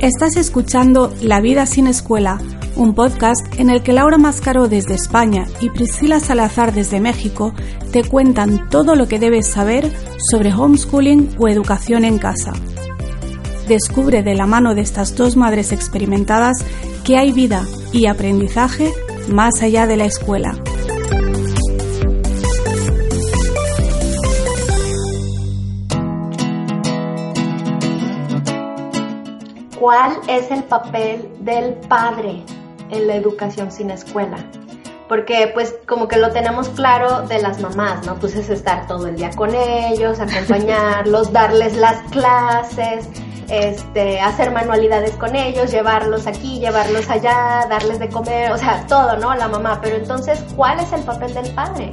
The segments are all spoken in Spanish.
Estás escuchando La vida sin escuela, un podcast en el que Laura Mascaró desde España y Priscila Salazar desde México te cuentan todo lo que debes saber sobre homeschooling o educación en casa. Descubre de la mano de estas dos madres experimentadas que hay vida y aprendizaje más allá de la escuela. ¿Cuál es el papel del padre en la educación sin escuela? Porque pues como que lo tenemos claro de las mamás, ¿no? Pues es estar todo el día con ellos, acompañarlos, darles las clases, este, hacer manualidades con ellos, llevarlos aquí, llevarlos allá, darles de comer, o sea, todo, ¿no? La mamá. Pero entonces, ¿cuál es el papel del padre?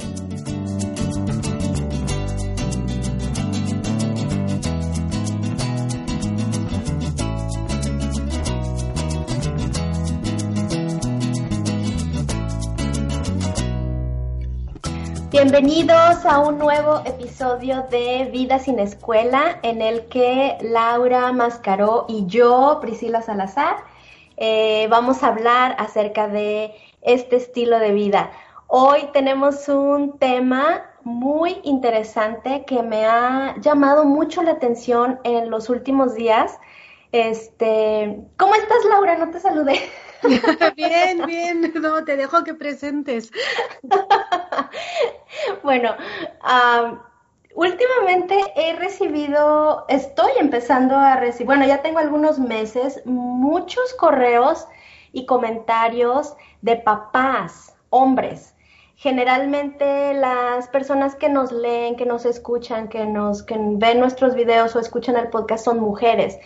Bienvenidos a un nuevo episodio de Vida sin Escuela en el que Laura Mascaró y yo, Priscila Salazar, eh, vamos a hablar acerca de este estilo de vida. Hoy tenemos un tema muy interesante que me ha llamado mucho la atención en los últimos días. Este, ¿cómo estás, Laura? No te saludé. bien, bien, no, te dejo que presentes. bueno, últimamente he recibido, estoy empezando a recibir, bueno, ya tengo algunos meses, muchos correos y comentarios de papás, hombres. Generalmente las personas que nos leen, que nos escuchan, que nos que ven nuestros videos o escuchan el podcast son mujeres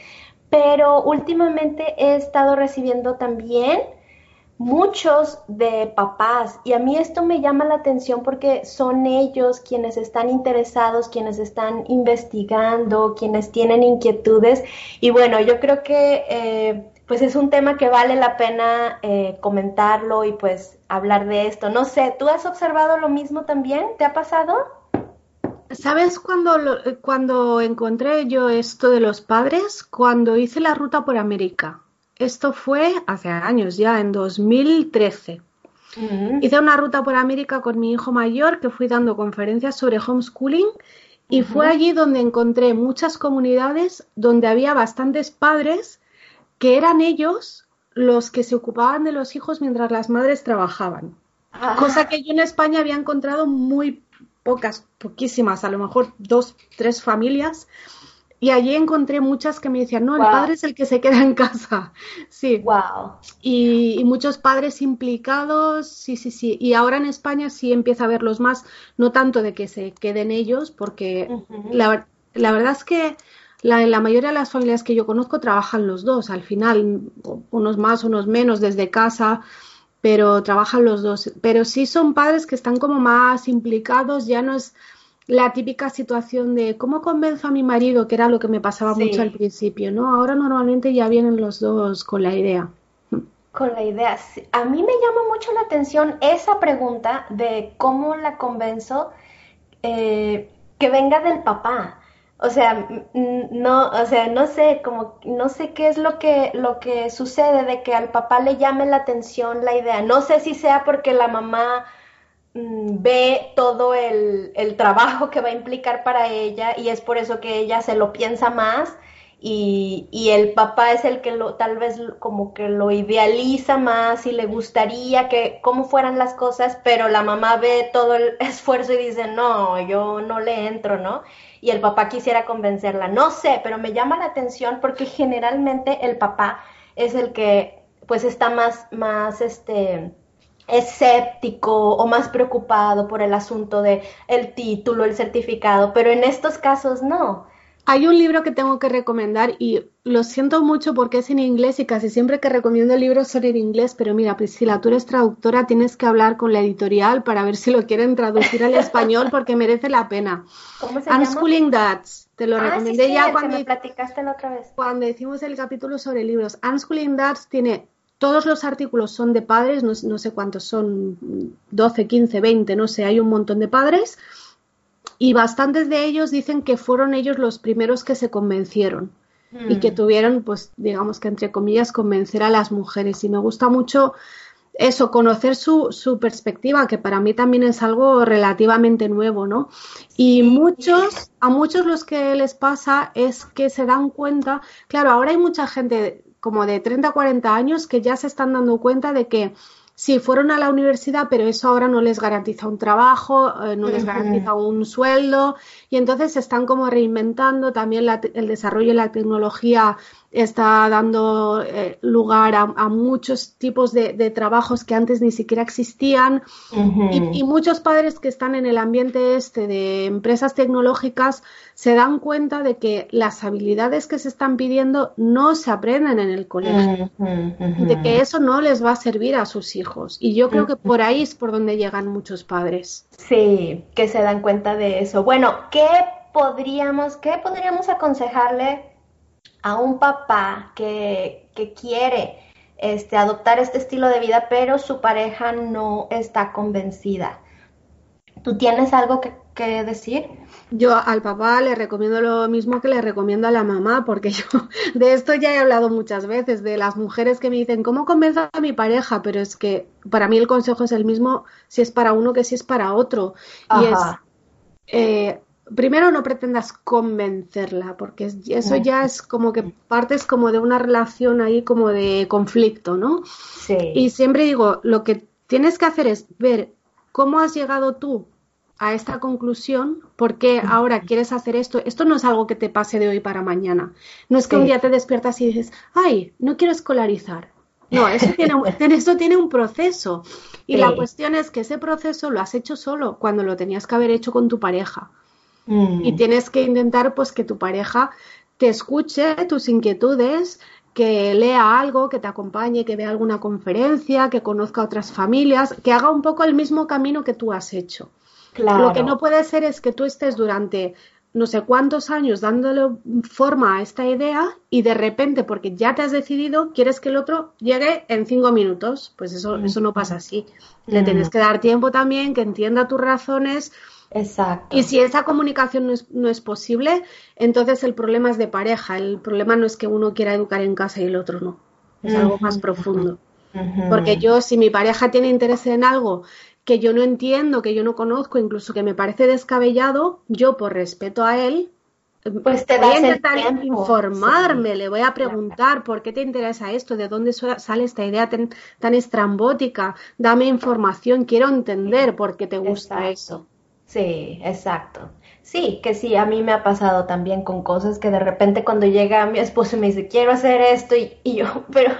pero últimamente he estado recibiendo también muchos de papás y a mí esto me llama la atención porque son ellos quienes están interesados, quienes están investigando, quienes tienen inquietudes y bueno, yo creo que eh, pues es un tema que vale la pena eh, comentarlo y pues hablar de esto. No sé, ¿tú has observado lo mismo también? ¿Te ha pasado? ¿Sabes cuando, cuando encontré yo esto de los padres? Cuando hice la ruta por América. Esto fue hace años ya, en 2013. Hice una ruta por América con mi hijo mayor que fui dando conferencias sobre homeschooling y fue allí donde encontré muchas comunidades donde había bastantes padres que eran ellos los que se ocupaban de los hijos mientras las madres trabajaban. Ah. Cosa que yo en España había encontrado muy pocas, poquísimas, a lo mejor dos, tres familias. Y allí encontré muchas que me decían, no, el padre es el que se queda en casa. Sí. Wow. Y, muchos padres implicados, sí, sí, sí. Y ahora en España sí empieza a verlos más, no tanto de que se queden ellos, porque la, la, verdad es que la, la mayoría de las familias que yo conozco trabajan los dos, al final, unos más, unos menos, desde casa pero trabajan los dos. Pero sí son padres que están como más implicados, ya no es la típica situación de cómo convenzo a mi marido, que era lo que me pasaba mucho al principio, ¿no? Ahora normalmente ya vienen los dos con la idea. Con la idea. A mí me llama mucho la atención esa pregunta de cómo la convenzo eh, que venga del papá. O sea, no, o sea, no sé, como no sé qué es lo que lo que sucede de que al papá le llame la atención la idea. No sé si sea porque la mamá ve todo el, el, trabajo que va a implicar para ella y es por eso que ella se lo piensa más y, y el papá es el que lo, tal vez como que lo idealiza más y le gustaría que cómo fueran las cosas, pero la mamá ve todo el esfuerzo y dice, no, yo no le entro, ¿no? y el papá quisiera convencerla. No sé, pero me llama la atención porque generalmente el papá es el que pues está más, más este escéptico o más preocupado por el asunto de el título, el certificado, pero en estos casos no. Hay un libro que tengo que recomendar y lo siento mucho porque es en inglés y casi siempre que recomiendo libros son en inglés, pero mira, Priscila, tú eres traductora, tienes que hablar con la editorial para ver si lo quieren traducir al español porque merece la pena. ¿Cómo se Unschooling Dads, te lo ah, recomendé ya cuando, me platicaste la otra vez. cuando hicimos el capítulo sobre libros. Unschooling Dads tiene todos los artículos son de padres, no, no sé cuántos son, 12, 15, 20, no sé, hay un montón de padres y bastantes de ellos dicen que fueron ellos los primeros que se convencieron. y que mm. tuvieron, pues, digamos que entre comillas, convencer a las mujeres. Y me gusta mucho eso, conocer su, su, perspectiva, que para mí también es algo relativamente nuevo, ¿no? Y muchos, a muchos los que les pasa es que se dan cuenta, claro, ahora hay mucha gente como de 30, 40 años que ya se están dando cuenta de que sí, fueron a la universidad, pero eso ahora no les garantiza un trabajo, eh, no les garantiza un sueldo, y entonces se están como reinventando también el desarrollo de la tecnología está dando eh, lugar a, muchos tipos de, trabajos que antes ni siquiera existían. Y, muchos padres que están en el ambiente este de empresas tecnológicas se dan cuenta de que las habilidades que se están pidiendo no se aprenden en el colegio, de que eso no les va a servir a sus hijos. Y yo creo que por ahí es por donde llegan muchos padres. Sí, que se dan cuenta de eso. Bueno, ¿qué podríamos, qué podríamos aconsejarle a un papá que, quiere este, adoptar este estilo de vida, pero su pareja no está convencida. ¿Tú tienes algo que, decir? Yo al papá le recomiendo lo mismo que le recomiendo a la mamá, porque yo de esto ya he hablado muchas veces, de las mujeres que me dicen, ¿cómo convenzo a mi pareja? Pero es que para mí el consejo es el mismo si es para uno que si es para otro. Y es, eh, primero no pretendas convencerla, porque eso ya es como que partes como de una relación ahí como de conflicto, ¿no? Sí. Y siempre digo, lo que tienes que hacer es ver cómo has llegado tú a esta conclusión, por qué ahora quieres hacer esto. Esto no es algo que te pase de hoy para mañana. No es que un día te despiertas y dices, ay, no quiero escolarizar. No, eso tiene, eso tiene un proceso. Y la cuestión es que ese proceso lo has hecho solo cuando lo tenías que haber hecho con tu pareja. Y mm. tienes que intentar pues que tu pareja te escuche tus inquietudes, que lea algo, que te acompañe, que vea alguna conferencia, que conozca otras familias, que haga un poco el mismo camino que tú has hecho. Lo que no puede ser es que tú estés durante no sé cuántos años dándole forma a esta idea y de repente, porque ya te has decidido, quieres que el otro llegue en cinco minutos. Pues eso, eso no pasa así. Le mm. tienes que dar tiempo también, que entienda tus razones, Exacto. Y si esa comunicación no es, no es, posible, entonces el problema es de pareja. El problema no es que uno quiera educar en casa y el otro no. Es algo más profundo. Porque yo, si mi pareja tiene interés en algo que yo no entiendo, que yo no conozco, incluso que me parece descabellado, yo por respeto a él, pues te voy a intentar informarme, le voy a preguntar por qué te interesa esto, de dónde sale esta idea tan, estrambótica, dame información, quiero entender por qué te gusta eso. Sí, exacto. Sí, que sí, a mí me ha pasado también con cosas que de repente cuando llega mi esposo y me dice, quiero hacer esto, y, yo, pero,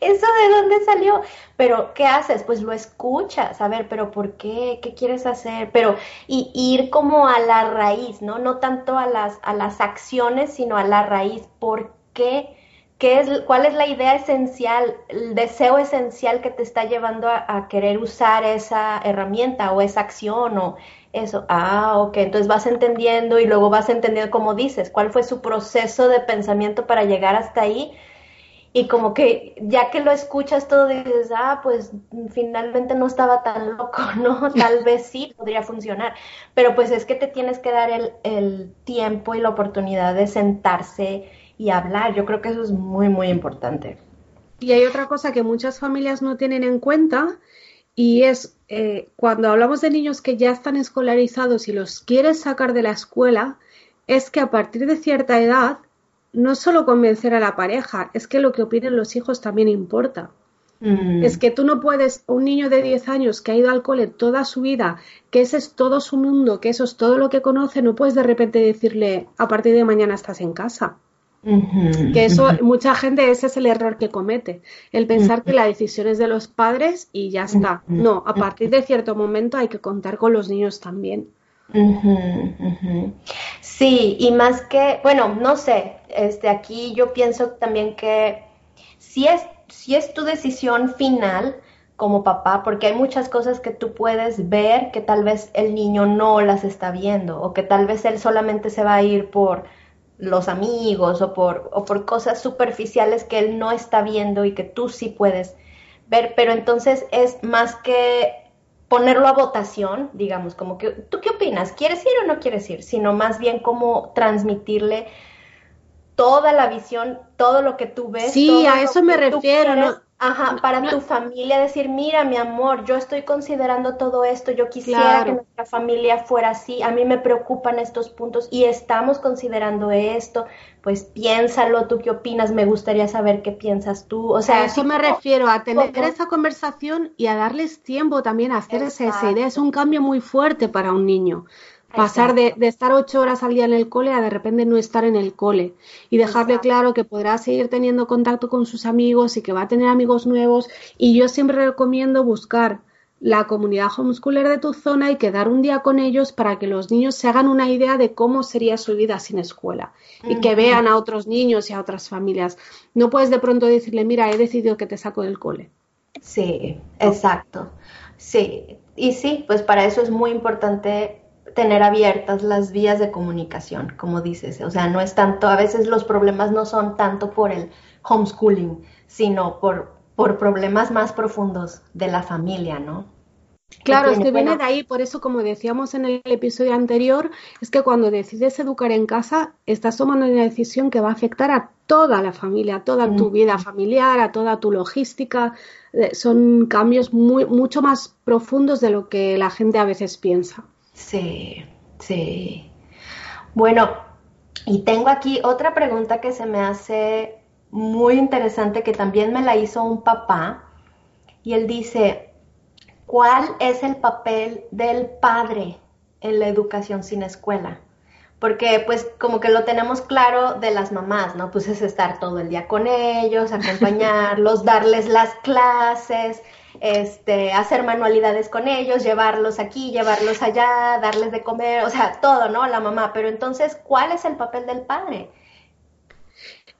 ¿eso de dónde salió? Pero, ¿qué haces? Pues lo escuchas, a ver, pero ¿por qué? ¿Qué quieres hacer? Pero, y, ir como a la raíz, ¿no? No tanto a las, a las acciones, sino a la raíz. ¿Por qué? ¿Qué es, ¿Cuál es la idea esencial, el deseo esencial que te está llevando a, a querer usar esa herramienta o esa acción o eso, ah, ok, entonces vas entendiendo y luego vas entendiendo, como dices, cuál fue su proceso de pensamiento para llegar hasta ahí. Y como que ya que lo escuchas todo dices, ah, pues finalmente no estaba tan loco, ¿no? Tal vez sí podría funcionar. Pero pues es que te tienes que dar el, el tiempo y la oportunidad de sentarse y hablar. Yo creo que eso es muy, muy importante. Y hay otra cosa que muchas familias no tienen en cuenta y es eh, cuando hablamos de niños que ya están escolarizados y los quieres sacar de la escuela, es que a partir de cierta edad no solo convencer a la pareja, es que lo que opinen los hijos también importa. Mm. Es que tú no puedes, un niño de 10 años que ha ido al cole toda su vida, que ese es todo su mundo, que eso es todo lo que conoce, no puedes de repente decirle a partir de mañana estás en casa que eso, mucha gente, ese es el error que comete, el pensar que la decisión es de los padres y ya está. No, a partir de cierto momento hay que contar con los niños también. Sí, y más que, bueno, no sé, este, aquí yo pienso también que si es, si es tu decisión final como papá, porque hay muchas cosas que tú puedes ver que tal vez el niño no las está viendo, o que tal vez él solamente se va a ir por los amigos o por, o por cosas superficiales que él no está viendo y que tú sí puedes ver, pero entonces es más que ponerlo a votación, digamos, como que, ¿tú qué opinas? ¿Quieres ir o no quieres ir? Sino más bien como transmitirle toda la visión, todo lo que tú ves. Sí, a eso me refiero, ¿no? Ajá, para tu familia decir, mira, mi amor, yo estoy considerando todo esto, yo quisiera que nuestra familia fuera así, a mí me preocupan estos puntos y estamos considerando esto, pues piénsalo, tú qué opinas, me gustaría saber qué piensas tú, o sea... A eso me refiero, a tener esa conversación y a darles tiempo también a hacer esa idea, es un cambio muy fuerte para un niño. Pasar de, estar ocho horas al día en el cole a de repente no estar en el cole y dejarle claro que podrá seguir teniendo contacto con sus amigos y que va a tener amigos nuevos. Y yo siempre recomiendo buscar la comunidad homeschooler de tu zona y quedar un día con ellos para que los niños se hagan una idea de cómo sería su vida sin escuela y que vean a otros niños y a otras familias. No puedes de pronto decirle, mira, he decidido que te saco del cole. Sí, exacto. Sí, y sí, pues para eso es muy importante tener abiertas las vías de comunicación, como dices. O sea, no es tanto, a veces los problemas no son tanto por el homeschooling, sino por, por problemas más profundos de la familia, ¿no? Claro, es que viene de ahí, por eso como decíamos en el episodio anterior, es que cuando decides educar en casa, estás tomando una decisión que va a afectar a toda la familia, a toda tu vida familiar, a toda tu logística. Eh, son cambios muy, mucho más profundos de lo que la gente a veces piensa. Sí, sí. Bueno, y tengo aquí otra pregunta que se me hace muy interesante que también me la hizo un papá y él dice, ¿cuál es el papel del padre en la educación sin escuela? Porque pues como que lo tenemos claro de las mamás, ¿no? Pues es estar todo el día con ellos, acompañarlos, darles las clases, este, hacer manualidades con ellos, llevarlos aquí, llevarlos allá, darles de comer, o sea, todo, ¿no? La mamá. Pero entonces, ¿cuál es el papel del padre?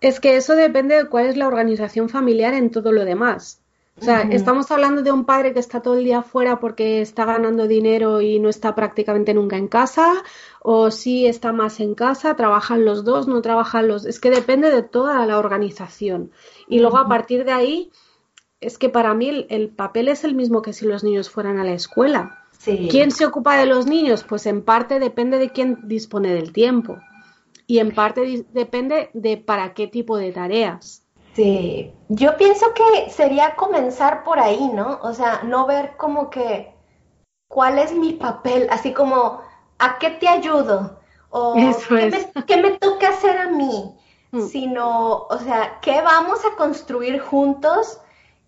Es que eso depende de cuál es la organización familiar en todo lo demás. O sea, estamos hablando de un padre que está todo el día fuera porque está ganando dinero y no está prácticamente nunca en casa, o si está más en casa, trabajan los dos, no trabajan los. Es que depende de toda la organización. Y luego a partir de ahí, es que para mí el, papel es el mismo que si los niños fueran a la escuela. ¿Quién se ocupa de los niños? Pues en parte depende de quién dispone del tiempo y en parte depende de para qué tipo de tareas. Sí, yo pienso que sería comenzar por ahí, ¿no? O sea, no ver como que cuál es mi papel, así como a qué te ayudo o qué, me, qué, me, toca hacer a mí, mm. sino, o sea, qué vamos a construir juntos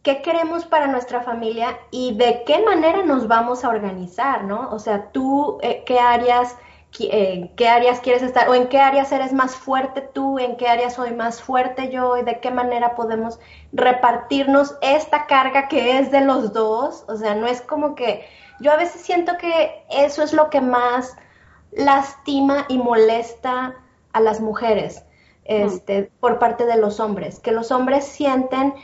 qué queremos para nuestra familia y de qué manera nos vamos a organizar, ¿no? O sea, tú, eh, ¿qué áreas, eh, qué áreas quieres estar o en qué áreas eres más fuerte tú, en qué áreas soy más fuerte yo y de qué manera podemos repartirnos esta carga que es de los dos? O sea, no es como que yo a veces siento que eso es lo que más lastima y molesta a las mujeres este, por parte de los hombres, que los hombres sienten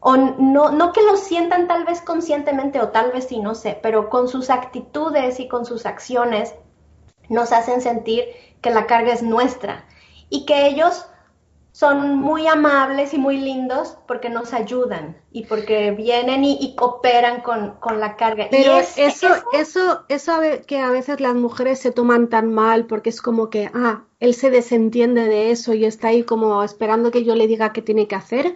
o no, no que lo sientan tal vez conscientemente o tal vez sí, no sé, pero con sus actitudes y con sus acciones nos hacen sentir que la carga es nuestra y que ellos son muy amables y muy lindos porque nos ayudan y porque vienen y, cooperan con, la carga. Pero eso, eso, eso, eso que a veces las mujeres se toman tan mal porque es como que, ah, él se desentiende de eso y está ahí como esperando que yo le diga qué tiene que hacer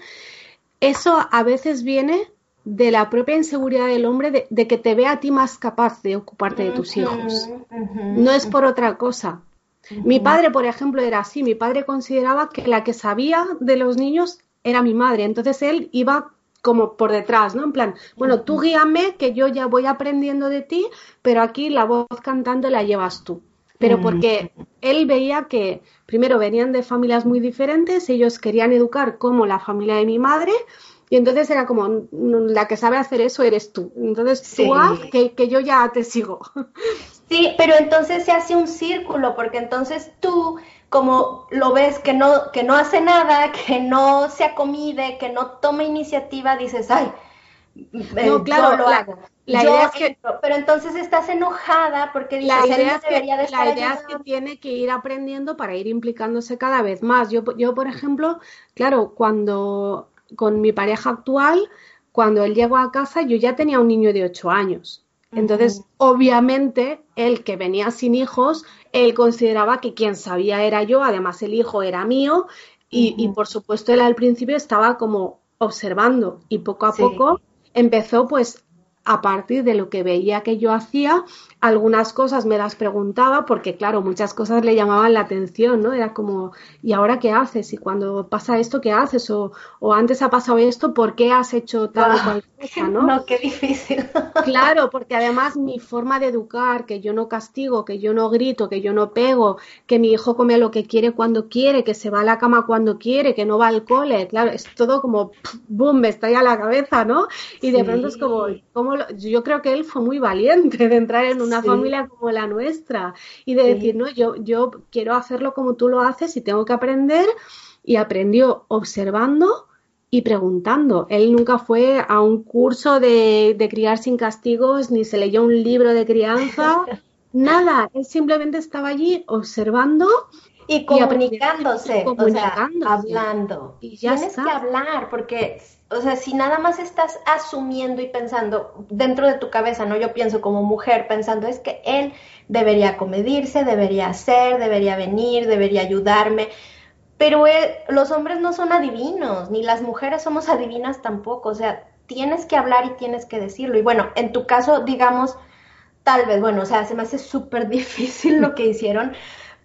eso a veces viene de la propia inseguridad del hombre de, que te vea a ti más capaz de ocuparte de tus hijos. No es por otra cosa. Mi padre, por ejemplo, era así. Mi padre consideraba que la que sabía de los niños era mi madre. Entonces él iba como por detrás, ¿no? En plan, bueno, tú guíame, que yo ya voy aprendiendo de ti, pero aquí la voz cantando la llevas tú pero porque él veía que primero venían de familias muy diferentes, ellos querían educar como la familia de mi madre, y entonces era como, la que sabe hacer eso eres tú. Entonces tú haz que, que, yo ya te sigo. Sí, pero entonces se hace un círculo, porque entonces tú, como lo ves que no, que no hace nada, que no se acomide, que no toma iniciativa, dices, ay, no, claro, lo hago. La idea es que, pero entonces estás enojada porque la idea, es que, la idea es que tiene que ir aprendiendo para ir implicándose cada vez más. Yo, yo, por ejemplo, claro, cuando con mi pareja actual, cuando él llegó a casa, yo ya tenía un niño de 8 años. Entonces, obviamente, él que venía sin hijos, él consideraba que quien sabía era yo, además el hijo era mío, Y, por supuesto él al principio estaba como observando y poco a poco empezó pues a partir de lo que veía que yo hacía, algunas cosas me las preguntaba porque, claro, muchas cosas le llamaban la atención, ¿no? Era como, ¿y ahora qué haces? Y cuando pasa esto, ¿qué haces? O, o antes ha pasado esto, ¿por qué has hecho tal o cual cosa, ¿no? No, qué difícil. Claro, porque además mi forma de educar, que yo no castigo, que yo no grito, que yo no pego, que mi hijo come lo que quiere cuando quiere, que se va a la cama cuando quiere, que no va al cole, claro, es todo como, boom, me está a la cabeza, ¿no? Y de pronto es como, yo creo que él fue muy valiente de entrar en una familia como la nuestra y de decir, no, yo, yo quiero hacerlo como tú lo haces y tengo que aprender. Y aprendió observando y preguntando. Él nunca fue a un curso de, de criar sin castigos, ni se leyó un libro de crianza, nada. Él simplemente estaba allí observando y comunicándose, o sea, hablando. Y ya Tienes que hablar porque o sea, si nada más estás asumiendo y pensando dentro de tu cabeza, ¿no? Yo pienso como mujer pensando, es que él debería comedirse, debería hacer, debería venir, debería ayudarme. Pero los hombres no son adivinos, ni las mujeres somos adivinas tampoco. O sea, tienes que hablar y tienes que decirlo. Y bueno, en tu caso, digamos, tal vez, bueno, o sea, se me hace súper difícil lo que hicieron,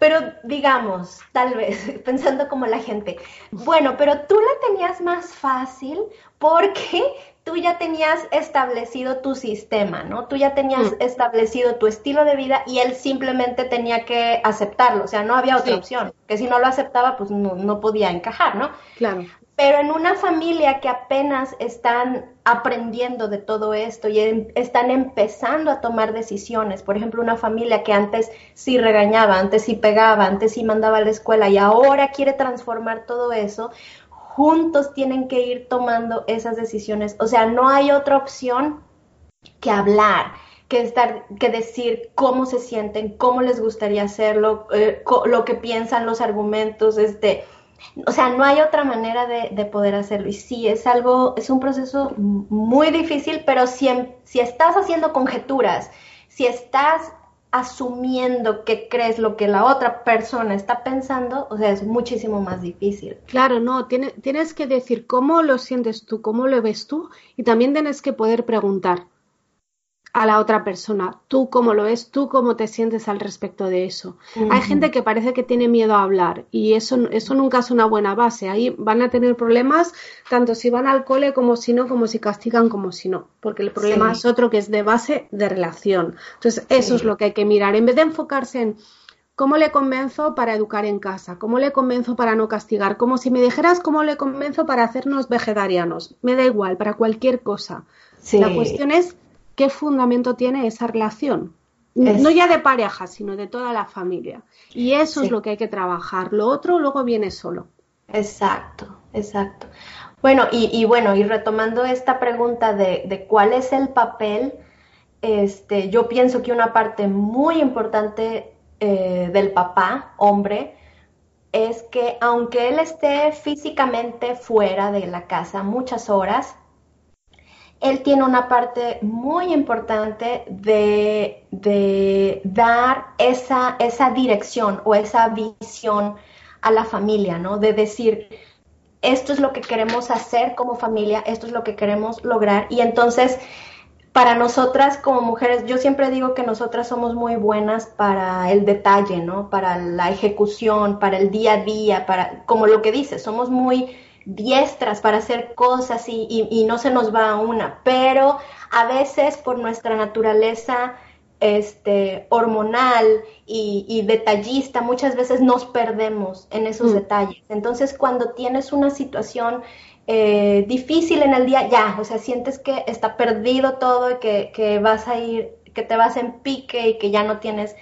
pero digamos, tal vez, pensando como la gente, bueno, pero tú la tenías más fácil porque tú ya tenías establecido tu sistema, ¿no? Tú ya tenías mm. establecido tu estilo de vida y él simplemente tenía que aceptarlo, o sea, no había otra opción, que si no lo aceptaba, pues no, no podía encajar, ¿no? Claro. Pero en una familia que apenas están aprendiendo de todo esto y em, están empezando a tomar decisiones, por ejemplo, una familia que antes sí regañaba, antes sí pegaba, antes sí mandaba a la escuela y ahora quiere transformar todo eso, juntos tienen que ir tomando esas decisiones. O sea, no hay otra opción que hablar, que estar, que decir cómo se sienten, cómo les gustaría hacerlo, eh, lo que piensan, los argumentos, este o sea, no hay otra manera de, poder hacerlo. Y sí, es algo, es un proceso muy difícil, pero si, si estás haciendo conjeturas, si estás asumiendo que crees lo que la otra persona está pensando, o sea, es muchísimo más difícil. Claro, no, tienes que decir cómo lo sientes tú, cómo lo ves tú, y también tienes que poder preguntar a la otra persona, tú cómo lo ves, tú cómo te sientes al respecto de eso. Hay gente que parece que tiene miedo a hablar y eso, eso nunca es una buena base. Ahí van a tener problemas tanto si van al cole como si no, como si castigan como si no, porque el problema es otro que es de base de relación. Entonces, eso es lo que hay que mirar. En vez de enfocarse en cómo le convenzo para educar en casa, cómo le convenzo para no castigar, como si me dijeras cómo le convenzo para hacernos vegetarianos. Me da igual, para cualquier cosa. La cuestión es qué fundamento tiene esa relación. No ya de pareja, sino de toda la familia. Y eso es lo que hay que trabajar. Lo otro luego viene solo. Exacto, exacto. Bueno, y, bueno, y retomando esta pregunta de, cuál es el papel, este, yo pienso que una parte muy importante eh, del papá, hombre, es que aunque él esté físicamente fuera de la casa muchas horas, él tiene una parte muy importante de, dar esa, esa, dirección o esa visión a la familia, ¿no? De decir, esto es lo que queremos hacer como familia, esto es lo que queremos lograr. Y entonces, para nosotras como mujeres, yo siempre digo que nosotras somos muy buenas para el detalle, ¿no? Para la ejecución, para el día a día, para, como lo que dices, somos muy diestras para hacer cosas y, no se nos va una, pero a veces por nuestra naturaleza este, hormonal y, detallista, muchas veces nos perdemos en esos mm. detalles. Entonces, cuando tienes una situación eh, difícil en el día, ya, o sea, sientes que está perdido todo y que, que vas a ir, que te vas en pique y que ya no tienes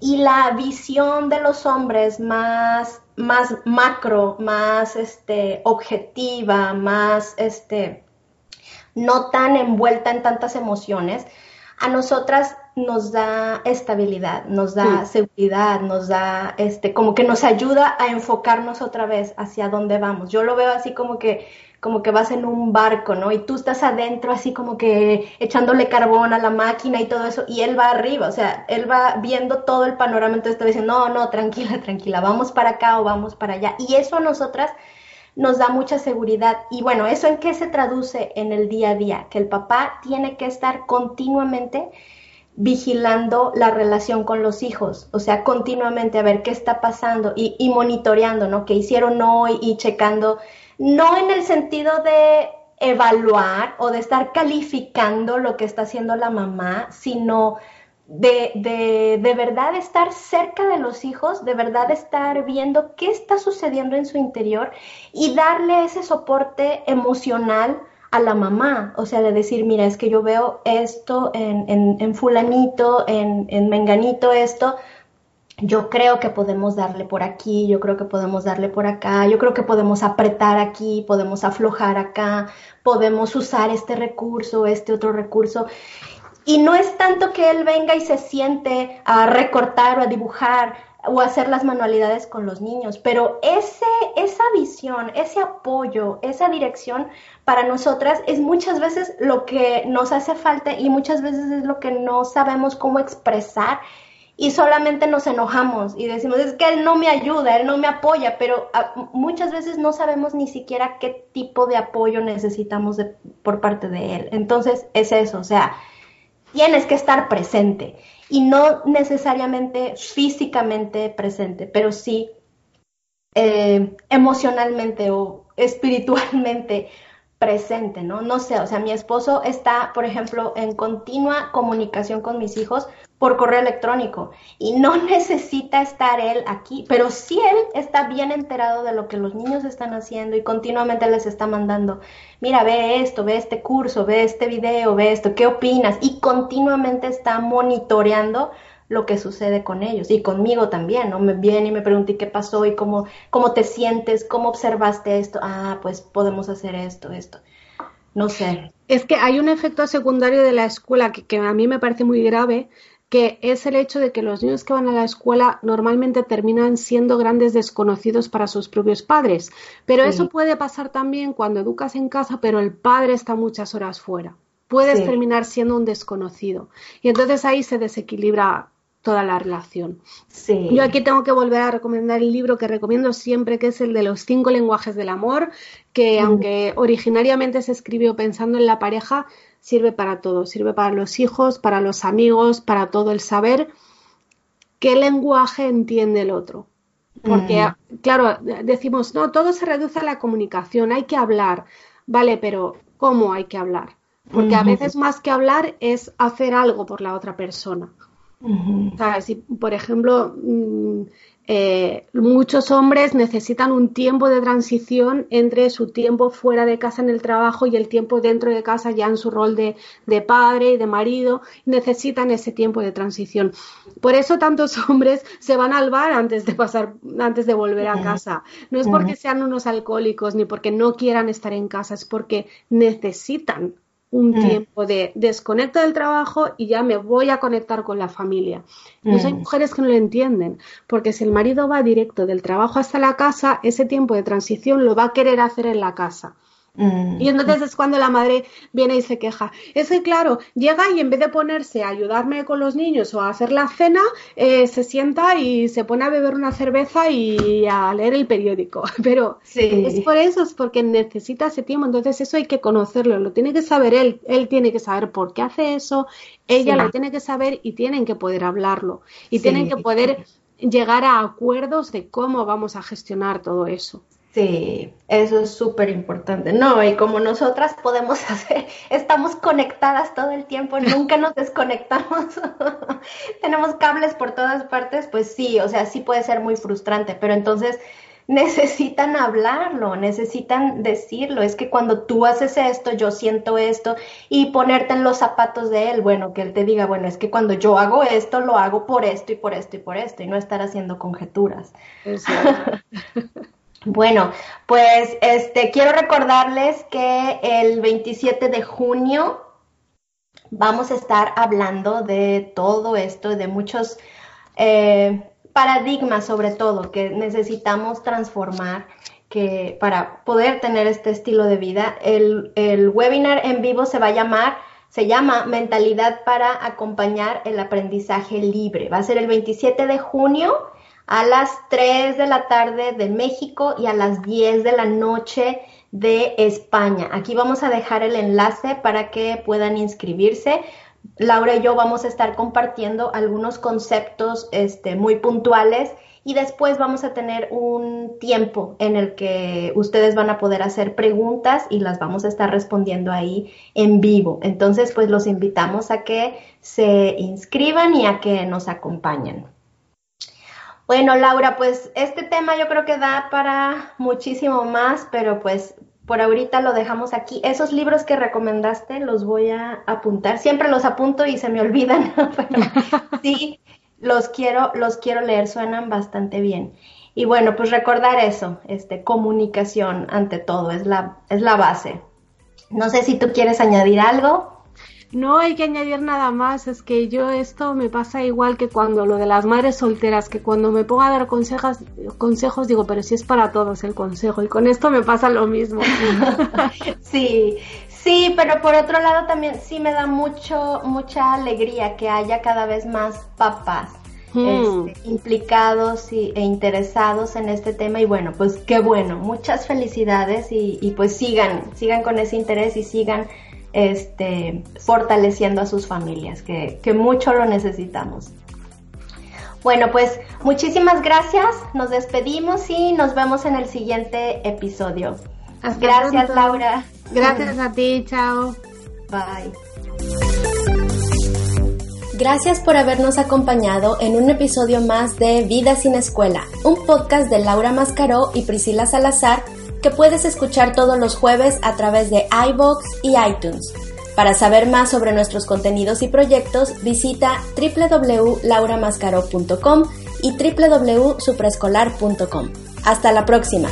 y la visión de los hombres más, más macro, más este, objetiva, más este, no tan envuelta en tantas emociones, a nosotras nos da estabilidad, nos da seguridad, nos da, este, como que nos ayuda a enfocarnos otra vez hacia dónde vamos. Yo lo veo así como que como que vas en un barco, ¿no? Y tú estás adentro así como que echándole carbón a la máquina y todo eso, y él va arriba, o sea, él va viendo todo el panorama, entonces te diciendo, no, no, tranquila, tranquila, vamos para acá o vamos para allá. Y eso a nosotras nos da mucha seguridad. Y bueno, ¿eso en qué se traduce en el día a día? Que el papá tiene que estar continuamente vigilando la relación con los hijos, o sea, continuamente a ver qué está pasando y, y monitoreando, ¿no? ¿Qué hicieron hoy y checando no en el sentido de evaluar o de estar calificando lo que está haciendo la mamá, sino de, de, de, verdad estar cerca de los hijos, de verdad estar viendo qué está sucediendo en su interior y darle ese soporte emocional a la mamá, o sea, de decir, mira, es que yo veo esto en, en, en fulanito, en, en menganito esto, yo creo que podemos darle por aquí, yo creo que podemos darle por acá, yo creo que podemos apretar aquí, podemos aflojar acá, podemos usar este recurso, este otro recurso. Y no es tanto que él venga y se siente a recortar o a dibujar o a hacer las manualidades con los niños, pero ese, esa visión, ese apoyo, esa dirección para nosotras es muchas veces lo que nos hace falta y muchas veces es lo que no sabemos cómo expresar y solamente nos enojamos y decimos, es que él no me ayuda, él no me apoya, pero ah, muchas veces no sabemos ni siquiera qué tipo de apoyo necesitamos por parte de él. Entonces es eso, o sea, tienes que estar presente y no necesariamente físicamente presente, pero sí eh, emocionalmente o espiritualmente presente, ¿no? No sé, o sea, mi esposo está, por ejemplo, en continua comunicación con mis hijos por correo electrónico y no necesita estar él aquí, pero sí él está bien enterado de lo que los niños están haciendo y continuamente les está mandando, mira, ve esto, ve este curso, ve este video, ve esto, ¿qué opinas? Y continuamente está monitoreando lo que sucede con ellos y conmigo también, ¿no? Me viene y me pregunta qué pasó y cómo, cómo te sientes, cómo observaste esto, ah, pues podemos hacer esto, esto. No sé. Es que hay un efecto secundario de la escuela que a mí me parece muy grave, que es el hecho de que los niños que van a la escuela normalmente terminan siendo grandes desconocidos para sus propios padres. Pero eso puede pasar también cuando educas en casa, pero el padre está muchas horas fuera. Puedes terminar siendo un desconocido. Y entonces ahí se desequilibra toda la relación. Sí. Yo aquí tengo que volver a recomendar el libro que recomiendo siempre, que es el de los cinco lenguajes del amor, que aunque originariamente se escribió pensando en la pareja, sirve para todo, sirve para los hijos, para los amigos, para todo el saber qué lenguaje entiende el otro. Porque, claro, decimos, no, todo se reduce a la comunicación, hay que hablar, vale, pero ¿cómo hay que hablar? Porque a veces más que hablar es hacer algo por la otra persona. Si, por ejemplo, mm, eh, muchos hombres necesitan un tiempo de transición entre su tiempo fuera de casa en el trabajo y el tiempo dentro de casa ya en su rol de, padre y de marido, necesitan ese tiempo de transición. Por eso tantos hombres se van al bar antes de pasar, antes de volver a casa. No es porque sean unos alcohólicos ni porque no quieran estar en casa, es porque necesitan un mm. tiempo de desconecto del trabajo y ya me voy a conectar con la familia. Entonces hay mm. mujeres que no lo entienden, porque si el marido va directo del trabajo hasta la casa, ese tiempo de transición lo va a querer hacer en la casa. Mm. Y entonces es cuando la madre viene y se queja. Es que, claro, llega y en vez de ponerse a ayudarme con los niños o a hacer la cena, eh, se sienta y se pone a beber una cerveza y a leer el periódico. Pero es por eso, es porque necesita ese tiempo. Entonces eso hay que conocerlo, lo tiene que saber él. Él tiene que saber por qué hace eso, ella lo tiene que saber y tienen que poder hablarlo. Y tienen que poder llegar a acuerdos de cómo vamos a gestionar todo eso. Sí, eso es súper importante. No, y como nosotras podemos hacer, estamos conectadas todo el tiempo, nunca nos desconectamos, tenemos cables por todas partes, pues sí, o sea, sí puede ser muy frustrante, pero entonces necesitan hablarlo, necesitan decirlo. Es que cuando tú haces esto, yo siento esto y ponerte en los zapatos de él, bueno, que él te diga, bueno, es que cuando yo hago esto, lo hago por esto y por esto y por esto y no estar haciendo conjeturas. Bueno, pues este quiero recordarles que el 27 de junio vamos a estar hablando de todo esto, de muchos eh, paradigmas sobre todo que necesitamos transformar que para poder tener este estilo de vida. El, el webinar en vivo se va a llamar se llama Mentalidad para acompañar el aprendizaje libre. Va a ser el 27 de junio a las 3 de la tarde de México y a las 10 de la noche de España. Aquí vamos a dejar el enlace para que puedan inscribirse. Laura y yo vamos a estar compartiendo algunos conceptos este, muy puntuales y después vamos a tener un tiempo en el que ustedes van a poder hacer preguntas y las vamos a estar respondiendo ahí en vivo. Entonces, pues los invitamos a que se inscriban y a que nos acompañen. Bueno, Laura, pues este tema yo creo que da para muchísimo más, pero pues por ahorita lo dejamos aquí. Esos libros que recomendaste los voy a apuntar. Siempre los apunto y se me olvidan, pero sí, los quiero, los quiero leer, suenan bastante bien. Y bueno, pues recordar eso, este, comunicación ante todo, es la, es la base. No sé si tú quieres añadir algo. No hay que añadir nada más, es que yo esto me pasa igual que cuando lo de las madres solteras, que cuando me pongo a dar consejos, consejos digo, pero si es para todos el consejo, y con esto me pasa lo mismo. sí, Sí, pero por otro lado también sí me da mucho, mucha alegría que haya cada vez más papás hmm. este, implicados y, e interesados en este tema y bueno, pues qué bueno, muchas felicidades y, pues sigan, sigan con ese interés y sigan este, fortaleciendo a sus familias, que, que mucho lo necesitamos. Bueno, pues muchísimas gracias, nos despedimos y nos vemos en el siguiente episodio. gracias, Laura. Gracias a ti, chao. Bye. Gracias por habernos acompañado en un episodio más de Vida sin Escuela, un podcast de Laura Mascaró y Priscila Salazar que puedes escuchar todos los jueves a través de iBox y iTunes. Para saber más sobre nuestros contenidos y proyectos, visita www.lauramascaro.com y www.supreescolar.com. Hasta la próxima.